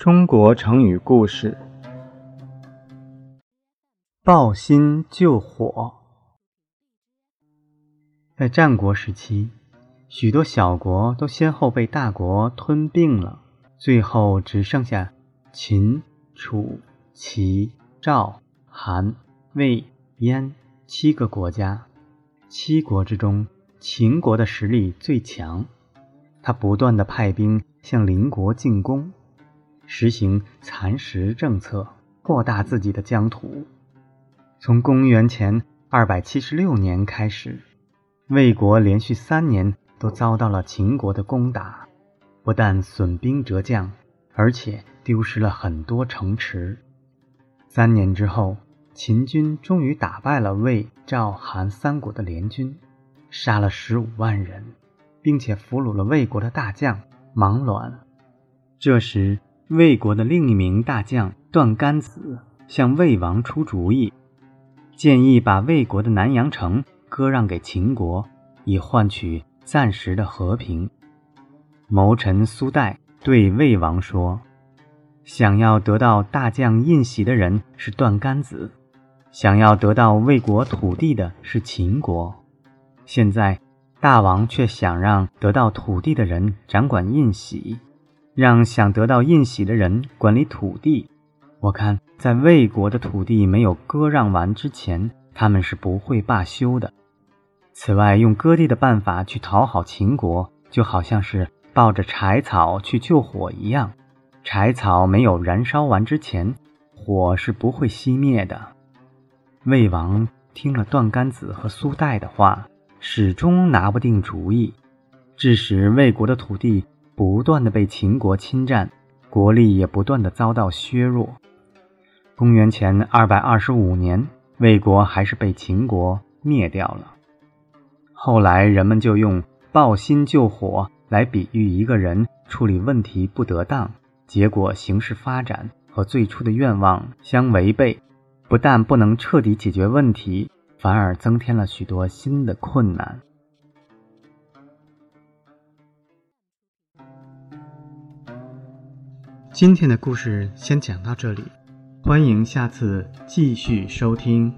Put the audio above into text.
中国成语故事：抱薪救火。在战国时期，许多小国都先后被大国吞并了，最后只剩下秦、楚、齐、赵、韩、魏、燕七个国家。七国之中，秦国的实力最强，他不断的派兵向邻国进攻。实行蚕食政策，扩大自己的疆土。从公元前二百七十六年开始，魏国连续三年都遭到了秦国的攻打，不但损兵折将，而且丢失了很多城池。三年之后，秦军终于打败了魏、赵、韩三国的联军，杀了十五万人，并且俘虏了魏国的大将芒卵。这时，魏国的另一名大将段干子向魏王出主意，建议把魏国的南阳城割让给秦国，以换取暂时的和平。谋臣苏代对魏王说：“想要得到大将印玺的人是段干子，想要得到魏国土地的是秦国。现在大王却想让得到土地的人掌管印玺。”让想得到印玺的人管理土地，我看在魏国的土地没有割让完之前，他们是不会罢休的。此外，用割地的办法去讨好秦国，就好像是抱着柴草去救火一样，柴草没有燃烧完之前，火是不会熄灭的。魏王听了段干子和苏代的话，始终拿不定主意，致使魏国的土地。不断的被秦国侵占，国力也不断的遭到削弱。公元前二百二十五年，魏国还是被秦国灭掉了。后来人们就用抱薪救火来比喻一个人处理问题不得当，结果形势发展和最初的愿望相违背，不但不能彻底解决问题，反而增添了许多新的困难。今天的故事先讲到这里，欢迎下次继续收听。